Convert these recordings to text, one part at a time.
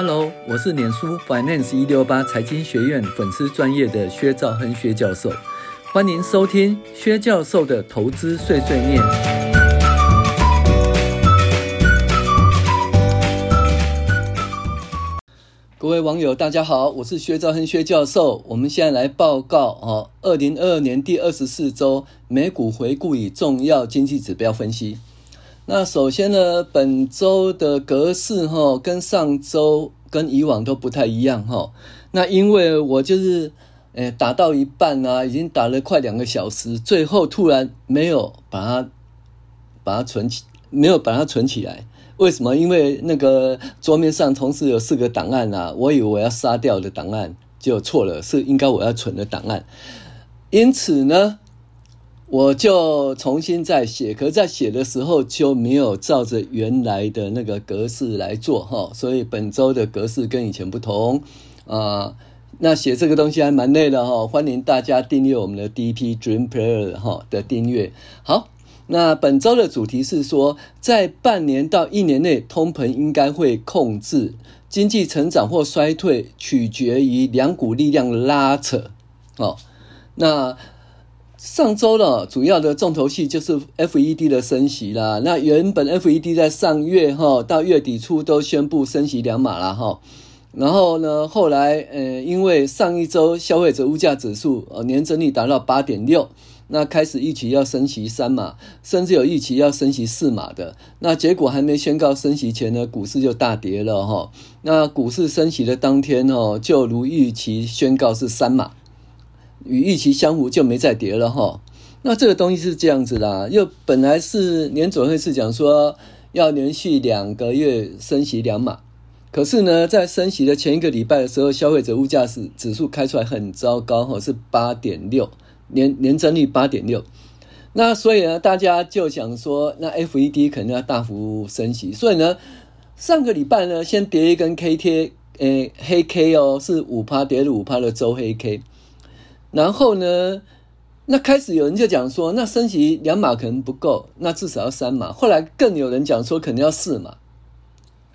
Hello，我是脸书 Finance 一六八财经学院粉丝专业的薛兆亨薛教授，欢迎收听薛教授的投资碎碎念。各位网友，大家好，我是薛兆亨薛教授。我们现在来报告哦，二零二二年第二十四周美股回顾与重要经济指标分析。那首先呢，本周的格式哈，跟上周跟以往都不太一样哈。那因为我就是，诶，打到一半啊，已经打了快两个小时，最后突然没有把它把它存起，没有把它存起来。为什么？因为那个桌面上同时有四个档案啊，我以为我要杀掉的档案就错了，是应该我要存的档案。因此呢。我就重新再写，可是在写的时候就没有照着原来的那个格式来做哈，所以本周的格式跟以前不同啊。那写这个东西还蛮累的哈，欢迎大家订阅我们的 DP Dream Player 哈的订阅。好，那本周的主题是说，在半年到一年内，通膨应该会控制，经济成长或衰退取决于两股力量拉扯。哦，那。上周呢，主要的重头戏就是 FED 的升息啦。那原本 FED 在上月哈到月底初都宣布升息两码了哈。然后呢，后来呃，因为上一周消费者物价指数呃年增率达到八点六，那开始预期要升息三码，甚至有预期要升息四码的。那结果还没宣告升息前呢，股市就大跌了哈。那股市升息的当天哦，就如预期宣告是三码。与预期相符，就没再跌了哈。那这个东西是这样子啦，又本来是联准会是讲说要连续两个月升息两码，可是呢，在升息的前一个礼拜的时候，消费者物价指指数开出来很糟糕哈，是八点六年年增率八点六。那所以呢，大家就想说，那 FED 肯定要大幅升息，所以呢，上个礼拜呢，先跌一根 K 贴，诶，黑 K 哦，是五趴跌了五趴的周黑 K。然后呢，那开始有人就讲说，那升息两码可能不够，那至少要三码。后来更有人讲说，可能要四码。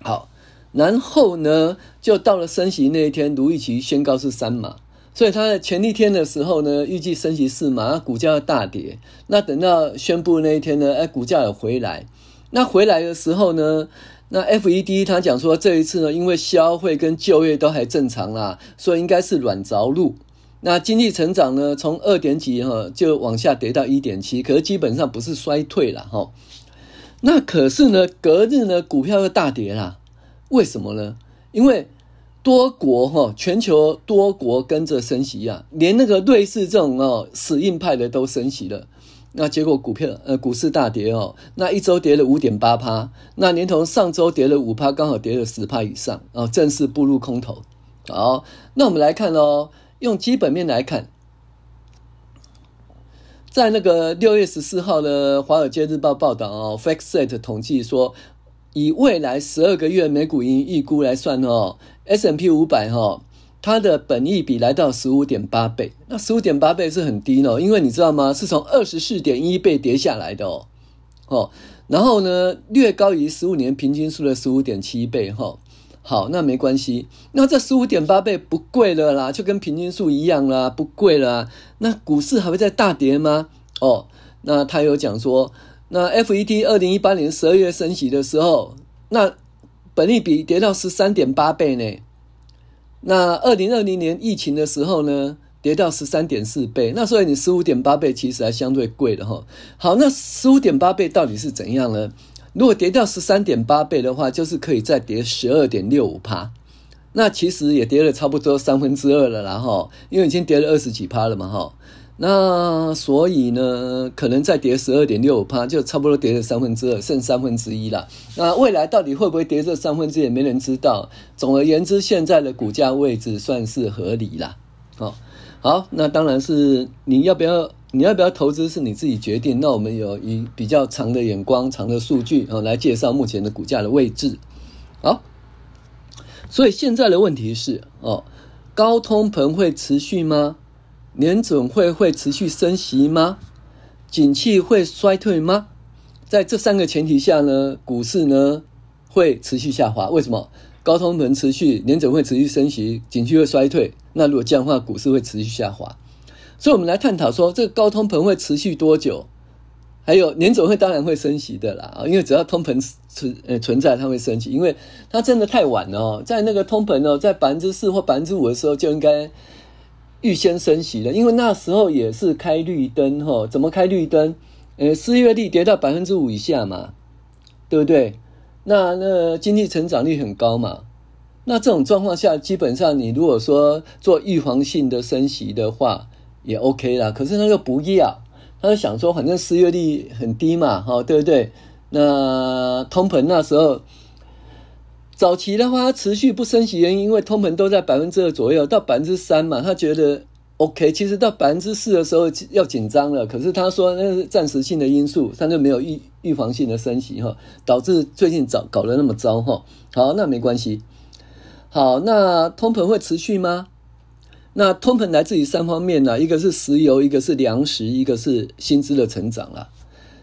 好，然后呢，就到了升息那一天，卢易奇宣告是三码，所以他在前一天的时候呢，预计升息四码，股价要大跌。那等到宣布那一天呢，哎，股价有回来。那回来的时候呢，那 FED 他讲说，这一次呢，因为消费跟就业都还正常啦，所以应该是软着陆。那经济成长呢，从二点几哈就往下跌到一点七，可是基本上不是衰退了哈。那可是呢，隔日呢，股票又大跌啦。为什么呢？因为多国哈，全球多国跟着升息啊，连那个瑞士这种哦死硬派的都升息了。那结果股票呃股市大跌哦，那一周跌了五点八趴，那连同上周跌了五趴，刚好跌了十趴以上啊，正式步入空头。好，那我们来看哦。用基本面来看，在那个六月十四号的《华尔街日报》报道哦，FactSet 统计说，以未来十二个月每股盈预估来算哦，S M P 五百哈，它的本益比来到十五点八倍，那十五点八倍是很低哦，因为你知道吗？是从二十四点一倍跌下来的哦，哦，然后呢，略高于十五年平均数的十五点七倍哈。好，那没关系。那这十五点八倍不贵了啦，就跟平均数一样啦，不贵了。那股市还会再大跌吗？哦，那他有讲说，那 FED 二零一八年十二月升息的时候，那本利比跌到十三点八倍呢。那二零二零年疫情的时候呢，跌到十三点四倍。那所以你十五点八倍其实还相对贵的哈。好，那十五点八倍到底是怎样呢？如果跌掉十三点八倍的话，就是可以再跌十二点六五趴，那其实也跌了差不多三分之二了啦哈，因为已经跌了二十几趴了嘛哈，那所以呢，可能再跌十二点六五趴，就差不多跌了三分之二，剩三分之一了。那未来到底会不会跌这三分之一，也没人知道。总而言之，现在的股价位置算是合理了。好，好，那当然是你要不要？你要不要投资是你自己决定。那我们有以比较长的眼光、长的数据啊来介绍目前的股价的位置。好，所以现在的问题是哦，高通膨会持续吗？年准会会持续升息吗？景气会衰退吗？在这三个前提下呢，股市呢会持续下滑。为什么？高通膨持续，年准会持续升息，景气会衰退。那如果这样的话，股市会持续下滑。所以，我们来探讨说，这个高通膨会持续多久？还有，年总会当然会升息的啦，因为只要通膨存呃存在，它会升息，因为它真的太晚了，在那个通膨哦，在百分之四或百分之五的时候就应该预先升息了，因为那时候也是开绿灯哈，怎么开绿灯？呃，失业率跌到百分之五以下嘛，对不对？那那经济成长率很高嘛，那这种状况下，基本上你如果说做预防性的升息的话，也 OK 啦。可是他又不要。他就想说，反正失业率很低嘛，哈，对不对？那通膨那时候早期的话，持续不升息原因，因为通膨都在百分之二左右，到百分之三嘛，他觉得 OK。其实到百分之四的时候要紧张了，可是他说那是暂时性的因素，他就没有预预防性的升息哈，导致最近早搞得那么糟哈。好，那没关系。好，那通膨会持续吗？那通膨来自于三方面呢，一个是石油，一个是粮食，一个是薪资的成长啦。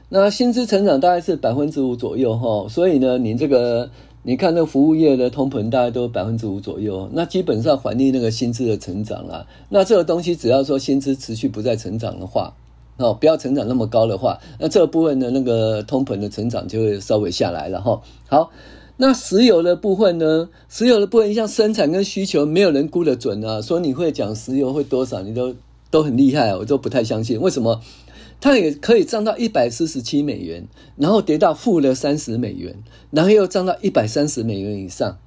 那薪资成长大概是百分之五左右哈，所以呢，你这个你看那服务业的通膨大概都百分之五左右，那基本上反映那个薪资的成长啦。那这个东西只要说薪资持续不再成长的话，哦，不要成长那么高的话，那这个部分的那个通膨的成长就会稍微下来了哈。好。那石油的部分呢？石油的部分，像生产跟需求，没有人估得准啊。说你会讲石油会多少，你都都很厉害，我都不太相信。为什么？它也可以涨到一百四十七美元，然后跌到负的三十美元，然后又涨到一百三十美元以上。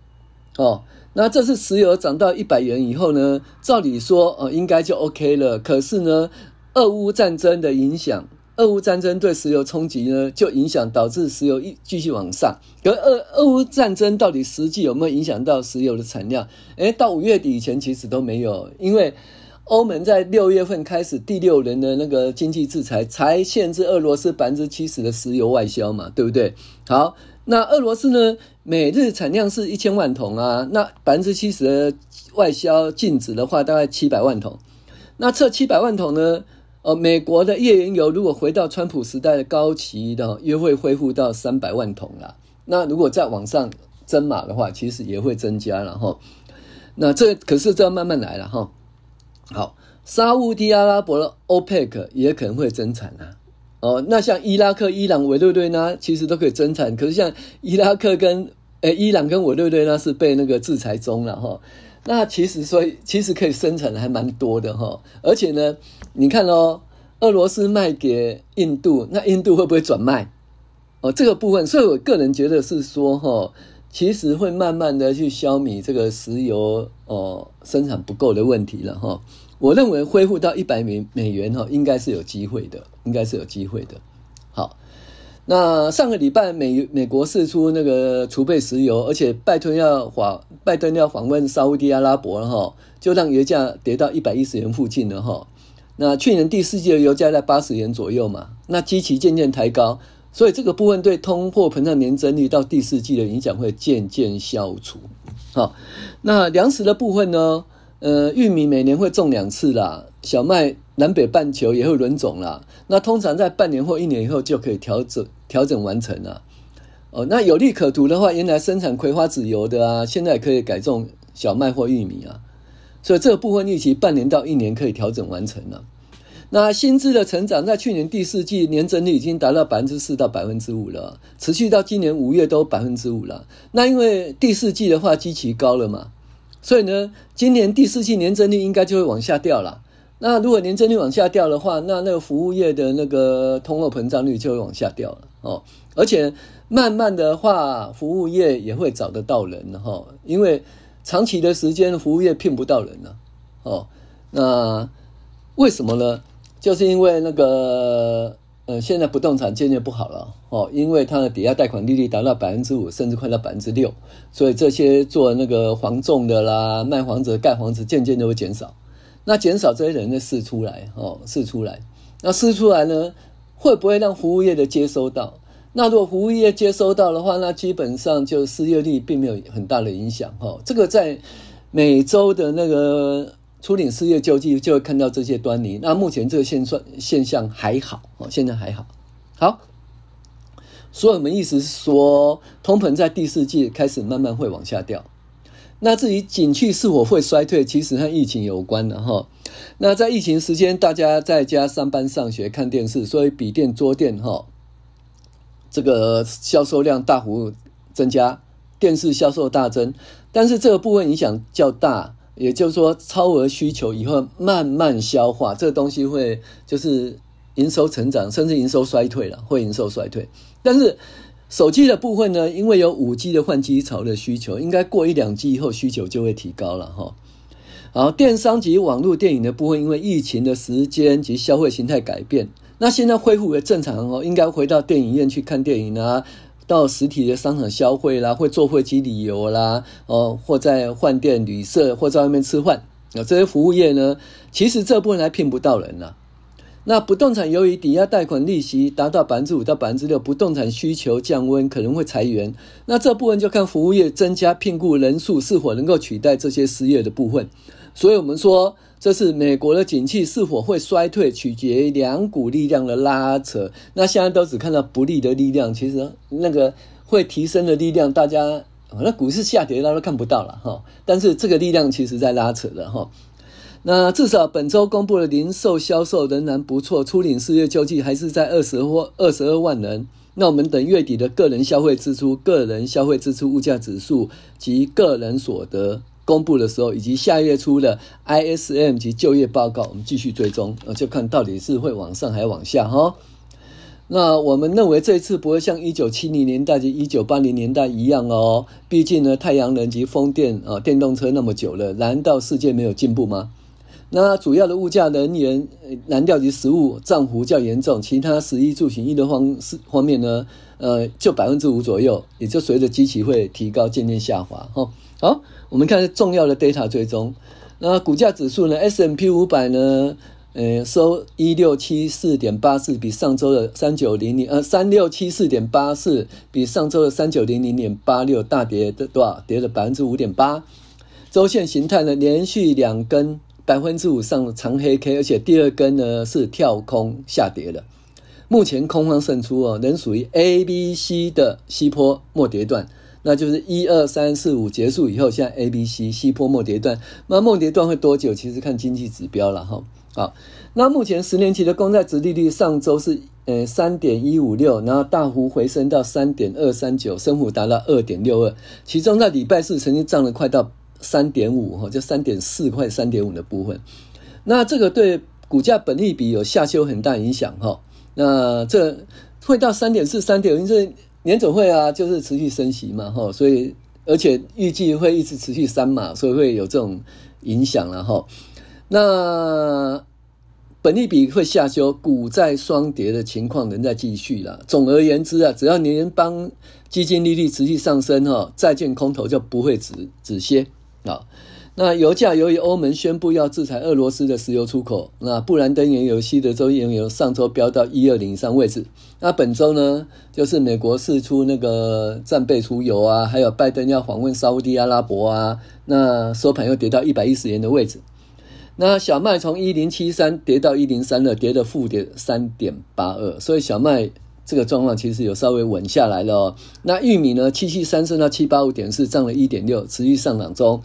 哦，那这次石油涨到一百元以后呢？照理说，呃，应该就 OK 了。可是呢，俄乌战争的影响。俄乌战争对石油冲击呢，就影响导致石油一继续往上。可俄俄乌战争到底实际有没有影响到石油的产量？诶，到五月底以前其实都没有，因为欧盟在六月份开始第六轮的那个经济制裁，才限制俄罗斯百分之七十的石油外销嘛，对不对？好，那俄罗斯呢，每日产量是一千万桶啊，那百分之七十的外销禁止的话，大概七百万桶。那这七百万桶呢？呃，美国的页岩油如果回到川普时代的高期的，又会恢复到三百万桶了。那如果再往上增码的话，其实也会增加了哈。那这可是这要慢慢来了哈。好，沙乌地阿拉伯的 OPEC 也可能会增产啊。哦，那像伊拉克、伊朗、委内瑞拉其实都可以增产，可是像伊拉克跟呃伊朗跟委内瑞拉是被那个制裁中了哈。那其实说，其实可以生产的还蛮多的哈，而且呢，你看哦，俄罗斯卖给印度，那印度会不会转卖？哦，这个部分，所以我个人觉得是说哈，其实会慢慢的去消弭这个石油哦生产不够的问题了哈。我认为恢复到一百美美元哈，应该是有机会的，应该是有机会的。好。那上个礼拜美，美国释出那个储备石油，而且拜登要访拜登要访问沙乌地阿拉伯了哈，就让油价跌到一百一十元附近了哈。那去年第四季的油价在八十元左右嘛，那基期渐渐抬高，所以这个部分对通货膨胀年增率到第四季的影响会渐渐消除。好，那粮食的部分呢？呃，玉米每年会种两次啦，小麦南北半球也会轮种啦。那通常在半年或一年以后就可以调整调整完成了。哦，那有利可图的话，原来生产葵花籽油的啊，现在可以改种小麦或玉米啊。所以这个部分预期半年到一年可以调整完成了。那薪资的成长在去年第四季年增率已经达到百分之四到百分之五了，持续到今年五月都百分之五了。那因为第四季的话基期高了嘛。所以呢，今年第四季年增率应该就会往下掉了。那如果年增率往下掉的话，那那个服务业的那个通货膨胀率就会往下掉了哦。而且慢慢的话，服务业也会找得到人哈，因为长期的时间服务业聘不到人了哦。那为什么呢？就是因为那个。呃，现在不动产渐渐不好了哦，因为它的抵押贷款利率达到百分之五，甚至快到百分之六，所以这些做那个房仲的啦、卖房子、盖房子，渐渐就会减少。那减少这些人的试出来哦，试出来。那试出来呢，会不会让服务业的接收到？那如果服务业接收到的话，那基本上就失业率并没有很大的影响哦。这个在每周的那个。初领失业救济就会看到这些端倪。那目前这个现状现象还好哦，现在还好。好，所以我们意思是说，通膨在第四季开始慢慢会往下掉那至于景气是否会衰退，其实和疫情有关的哈。那在疫情时间，大家在家上班、上学、看电视，所以笔电、桌电哈，这个销售量大幅增加，电视销售大增。但是这个部分影响较大，也就是说，超额需求以后慢慢消化，这个东西会就是营收成长，甚至营收衰退了，会营收衰退。但是手机的部分呢，因为有五 G 的换机潮的需求，应该过一两季以后需求就会提高了哈。好，电商及网络电影的部分，因为疫情的时间及消费形态改变，那现在恢复为正常哦，应该回到电影院去看电影啊。到实体的商场消费啦，或坐飞机旅游啦，哦，或在饭店旅社，或在外面吃饭，啊，这些服务业呢，其实这部分还骗不到人呐。那不动产由于抵押贷款利息达到百分之五到百分之六，不动产需求降温，可能会裁员。那这部分就看服务业增加聘雇人数是否能够取代这些失业的部分。所以我们说。这是美国的景气是否会衰退，取决于两股力量的拉扯。那现在都只看到不利的力量，其实那个会提升的力量，大家那股市下跌，大家都看不到了哈。但是这个力量其实在拉扯的哈。那至少本周公布的零售销售仍然不错，初领失业救济还是在二十或二十二万人。那我们等月底的个人消费支出、个人消费支出物价指数及个人所得。公布的时候，以及下月初的 ISM 及就业报告，我们继续追踪，就看到底是会往上还是往下哈。那我们认为这次不会像一九七零年代及一九八零年代一样哦，毕竟呢，太阳能及风电啊，电动车那么久了，难道世界没有进步吗？那主要的物价，能源、燃料及食物涨幅较严重，其他食衣住行娱乐方方面呢，呃，就百分之五左右，也就随着基期会提高，渐渐下滑哈。好，我们看重要的 data 追踪。那股价指数呢？S M P 五百呢？呃，收一六七四点八四，比上周的三九零零呃三六七四点八四，比上周的三九零零点八六大跌的多少？跌了百分之五点八。周线形态呢？连续两根百分之五上长黑 K，而且第二根呢是跳空下跌的。目前空方胜出哦，仍属于 A、B、C 的西坡末跌段。那就是一二三四五结束以后，现在 A、B、C 西坡末跌段，那末跌段会多久？其实看经济指标了哈。好，那目前十年期的公债殖利率上周是呃三点一五六，然后大幅回升到三点二三九，升幅达到二点六二。其中在礼拜四曾经涨了快到三点五哈，就三点四块三点五的部分。那这个对股价本利比有下修很大影响哈。那这会到三点四、三点五，这。年总会啊，就是持续升息嘛，哈，所以而且预计会一直持续三码，所以会有这种影响了哈。那本利比会下修，股债双跌的情况仍在继续了。总而言之啊，只要联邦基金利率持续上升哈，债券空头就不会止止歇啊。那油价由于欧盟宣布要制裁俄罗斯的石油出口，那布兰登原油、西德州原油上周飙到一二零以上位置。那本周呢，就是美国释出那个战备储油啊，还有拜登要访问沙乌地阿拉伯啊，那收盘又跌到一百一十元的位置。那小麦从一零七三跌到一零三二，跌了负跌三点八二，所以小麦。这个状况其实有稍微稳下来了哦。那玉米呢？七七三升到七八五点四，涨了一点六，持续上涨中。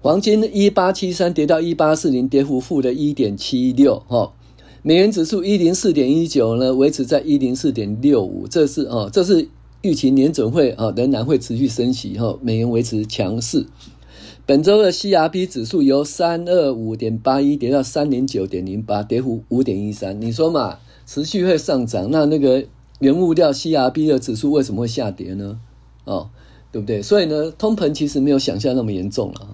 黄金一八七三跌到一八四零，跌幅负的一点七六哈。美元指数一零四点一九呢，维持在一零四点六五。这是哦，这是预期年准会啊仍然会持续升息哈，美元维持强势。本周的 CRB 指数由三二五点八一跌到三零九点零八，跌幅五点一三。你说嘛，持续会上涨，那那个。原物料 CRB 的指数为什么会下跌呢？哦，对不对？所以呢，通膨其实没有想象那么严重了。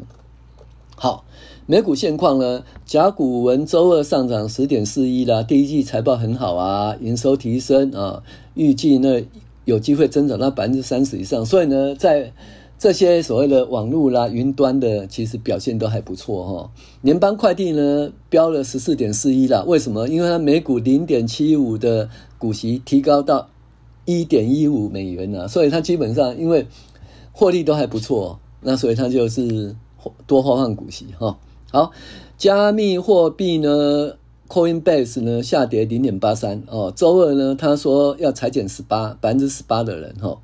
好，美股现况呢，甲骨文周二上涨十点四一啦，第一季财报很好啊，营收提升啊，预计呢有机会增长到百分之三十以上。所以呢，在这些所谓的网络啦、云端的，其实表现都还不错哈。联邦快递呢，飙了十四点四一啦，为什么？因为它每股零点七五的。股息提高到一点一五美元了，所以它基本上因为获利都还不错，那所以它就是多发放股息哈。好，加密货币呢，Coinbase 呢下跌零点八三哦，周二呢他说要裁减十八百分之十八的人哈。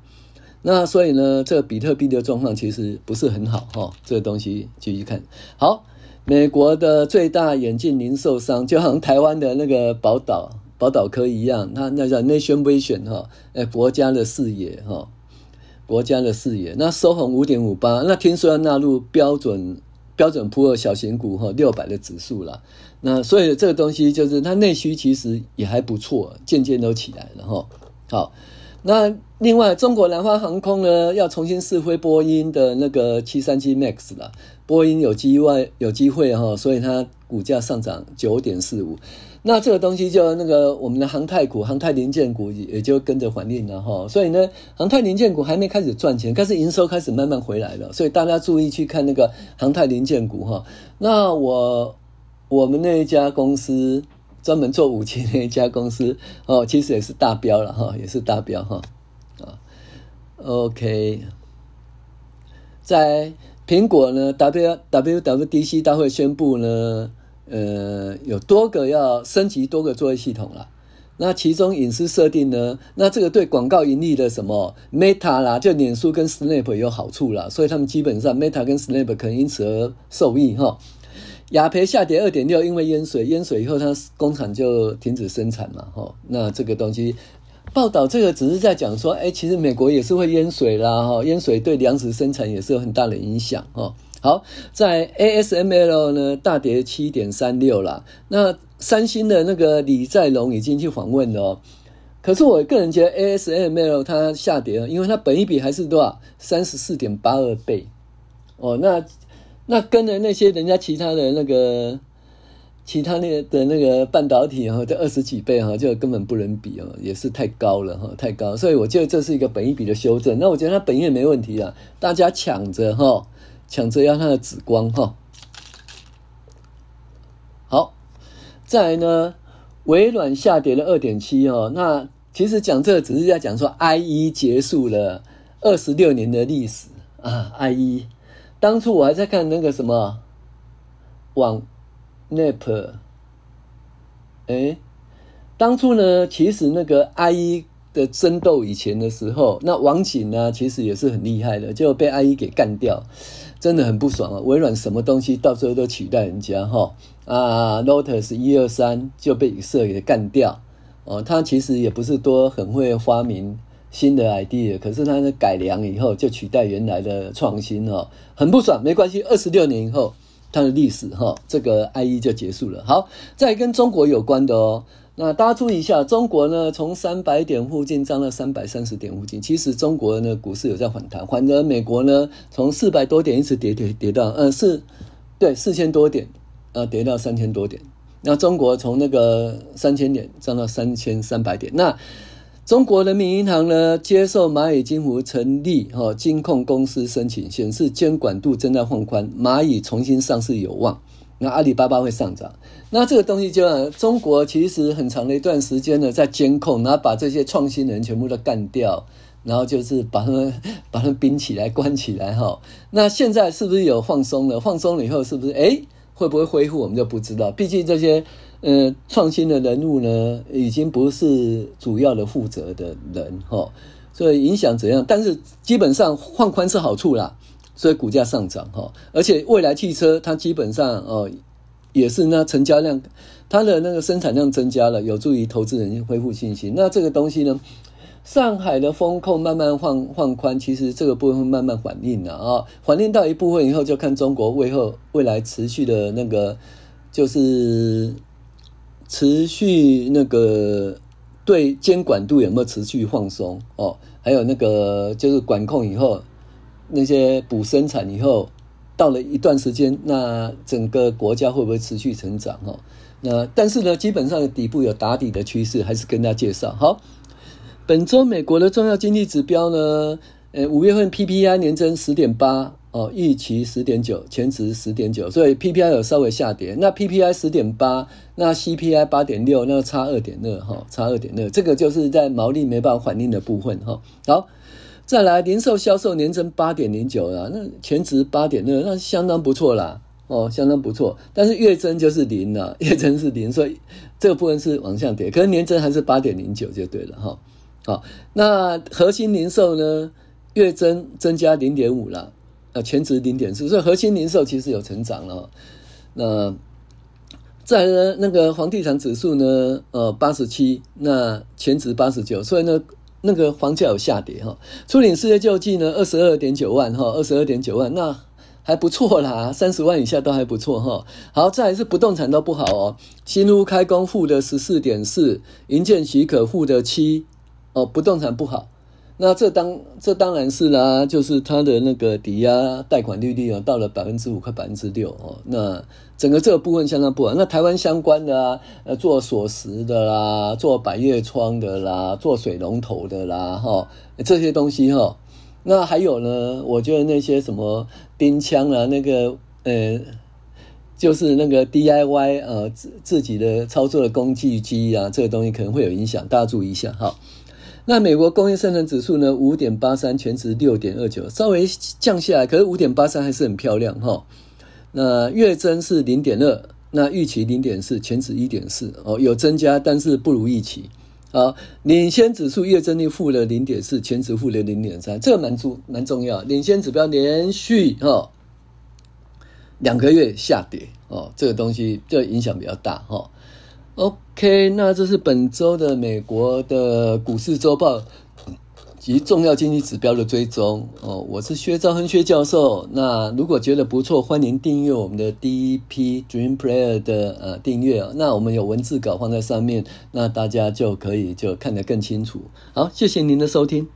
那所以呢，这个比特币的状况其实不是很好哈。这个东西继续看好，美国的最大眼镜零售商，就好像台湾的那个宝岛宝岛科一样，它那叫 Nation Vision 哈，呃，国家的视野哈，国家的视野。那收红五点五八，那听说要纳入标准。标准普尔小型股哈六百的指数了，那所以这个东西就是它内需其实也还不错，渐渐都起来了哈。好，那另外中国南方航空呢要重新试飞波音的那个七三七 MAX 了，波音有机会有机会哈，所以它股价上涨九点四五。那这个东西就那个我们的航太股、航太零件股也就跟着反应了哈，所以呢，航太零件股还没开始赚钱，但是营收开始慢慢回来了，所以大家注意去看那个航太零件股哈。那我我们那一家公司专门做武器那一家公司哦，其实也是大标了哈，也是大标哈啊。OK，在苹果呢，W WWDC 大会宣布呢。呃，有多个要升级多个作业系统了，那其中隐私设定呢？那这个对广告盈利的什么 Meta 啦，就脸书跟 Snap 有好处啦，所以他们基本上 Meta 跟 Snap 可能因此而受益哈。雅培下跌二点六，因为淹水，淹水以后它工厂就停止生产嘛哈。那这个东西报道这个只是在讲说，哎，其实美国也是会淹水啦哈，淹水对粮食生产也是有很大的影响哈。好，在 ASML 呢大跌七点三六啦。那三星的那个李在龙已经去访问了哦。可是我个人觉得 ASML 它下跌了，因为它本益比还是多少三十四点八二倍哦。那那跟着那些人家其他的那个其他那的那个半导体哈，这二十几倍哈，就根本不能比哦，也是太高了哈，太高。所以我觉得这是一个本益比的修正。那我觉得它本益没问题啊，大家抢着哈。抢着要它的紫光哈，好，再来呢，微软下跌了二点七哦。那其实讲这个只是在讲说，IE 结束了二十六年的历史啊。IE 当初我还在看那个什么网 NAP，哎，当初呢，其实那个 IE 的争斗以前的时候，那网警呢，其实也是很厉害的，就被 IE 给干掉。真的很不爽啊！微软什么东西到最后都取代人家哈啊，Lotus 一二三就被以色列给干掉哦。他其实也不是多很会发明新的 idea，可是它的改良以后就取代原来的创新哦，很不爽。没关系，二十六年以后，它的历史哈这个 IE 就结束了。好，再跟中国有关的哦。那大家注意一下，中国呢，从三百点附近涨到三百三十点附近。其实中国呢，股市有在反弹，反而美国呢，从四百多点一直跌跌跌到呃四，对四千多点，呃跌到三千多点。那中国从那个三千点涨到三千三百点。那中国人民银行呢，接受蚂蚁金服成立哈金控公司申请，显示监管度正在放宽，蚂蚁重新上市有望。那阿里巴巴会上涨，那这个东西就中国其实很长的一段时间呢，在监控，然后把这些创新人全部都干掉，然后就是把他们 把他们冰起来、关起来哈。那现在是不是有放松了？放松了以后，是不是诶会不会恢复？我们就不知道。毕竟这些呃创新的人物呢，已经不是主要的负责的人哈，所以影响怎样？但是基本上放宽是好处啦。所以股价上涨哈，而且未来汽车它基本上哦也是那成交量，它的那个生产量增加了，有助于投资人恢复信心。那这个东西呢，上海的风控慢慢放放宽，其实这个部分慢慢反应了啊，反应到一部分以后，就看中国为后未来持续的那个就是持续那个对监管度有没有持续放松哦，还有那个就是管控以后。那些补生产以后，到了一段时间，那整个国家会不会持续成长？哦，那但是呢，基本上底部有打底的趋势，还是跟大家介绍。好，本周美国的重要经济指标呢，呃，五月份 PPI 年增十点八，哦，预期十点九，前值十点九，所以 PPI 有稍微下跌。那 PPI 十点八，那 CPI 八点六，那差二点二，哈，差二点二，这个就是在毛利没办法反映的部分，哈，好。再来，零售销售年增八点零九啦，那前值八点二，那相当不错啦，哦，相当不错。但是月增就是零了，月增是零，所以这个部分是往下跌。可是年增还是八点零九就对了哈。好，那核心零售呢，月增增加零点五了，呃，前值零点四，所以核心零售其实有成长了。那再呢，那个房地产指数呢，呃，八十七，那前值八十九，所以呢，那个房价有下跌哈。初领失业救济呢，二十二点九万哈，二十二点九万，那还不错啦，三十万以下都还不错哈。好，再来是不动产都不好哦，新屋开工负的十四点四，营建许可负的七，哦，不动产不好。那这当这当然是啦，就是它的那个抵押贷款利率啊，到了百分之五快百分之六哦。那整个这个部分相当不好。那台湾相关的啊，呃，做锁匙的啦，做百叶窗的啦，做水龙头的啦，哈，这些东西哈。那还有呢，我觉得那些什么钉枪啊，那个呃，就是那个 DIY 呃自自己的操作的工具机啊，这个东西可能会有影响，大家注意一下哈。那美国工业生产指数呢？五点八三，全值六点二九，稍微降下来，可是五点八三还是很漂亮哈。那月增是零点二，那预期零点四，全值一点四哦，有增加，但是不如预期。啊，领先指数月增率负了零点四，全值负了零点三，这个蛮重蛮重要。领先指标连续哈两个月下跌哦，这个东西就影响比较大哈。OK，那这是本周的美国的股市周报及重要经济指标的追踪哦。我是薛兆亨薛教授。那如果觉得不错，欢迎订阅我们的 DP Dream Player 的呃订阅。那我们有文字稿放在上面，那大家就可以就看得更清楚。好，谢谢您的收听。